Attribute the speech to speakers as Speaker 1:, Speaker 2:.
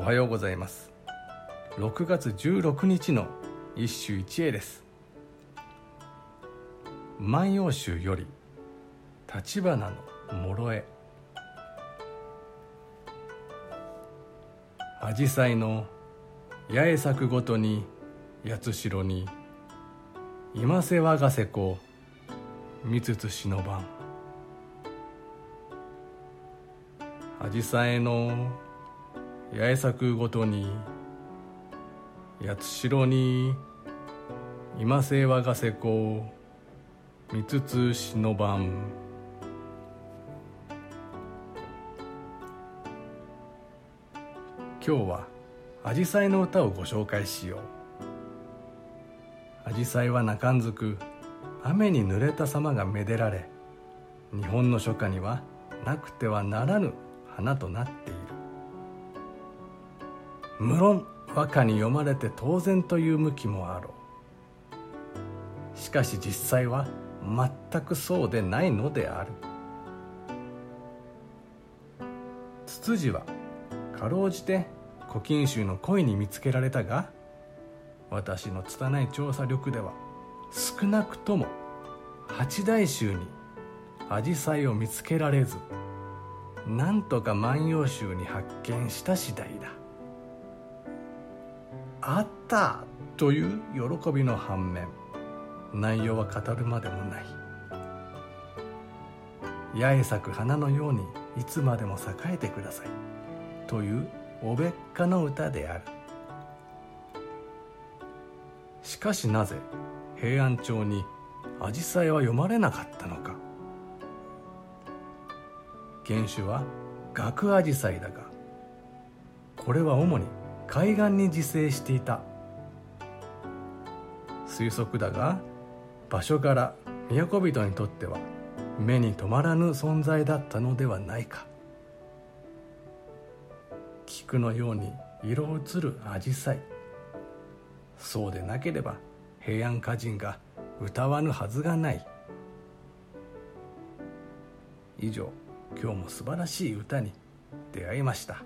Speaker 1: おはようございます。6月16日の一首一会です「万葉集」より「立花の諸絵」「紫陽花の八重咲くごとに八代に今瀬我がせ子見つつ忍ばん」紫陽花の八重咲くごとに八代に今瀬我がせ子見つつ忍ばん今日は紫陽花の歌をご紹介しよう。紫陽花は泣かんずく雨に濡れた様がめでられ日本の初夏にはなくてはならぬ花となっている。無論和歌に読まれて当然という向きもあろう。しかし実際は全くそうでないのである。ツツジはかろうじて古今集の恋に見つけられたが私の拙い調査力では少なくとも八大衆に紫陽花を見つけられずなんとか万葉集に発見した次第だ。あったという喜びの反面内容は語るまでもない。八重咲く花のようにいつまでも栄えてください。というおべっかの歌である。しかしなぜ平安朝に紫陽花は読まれなかったのか。原種は学アジサイだがこれは主に海岸に自生していた。推測だが場所から都人にとっては目に留まらぬ存在だったのではないか。菊のように色移るアジサイ。そうでなければ平安歌人が歌わぬはずがない。以上今日も素晴らしい歌に出会いました。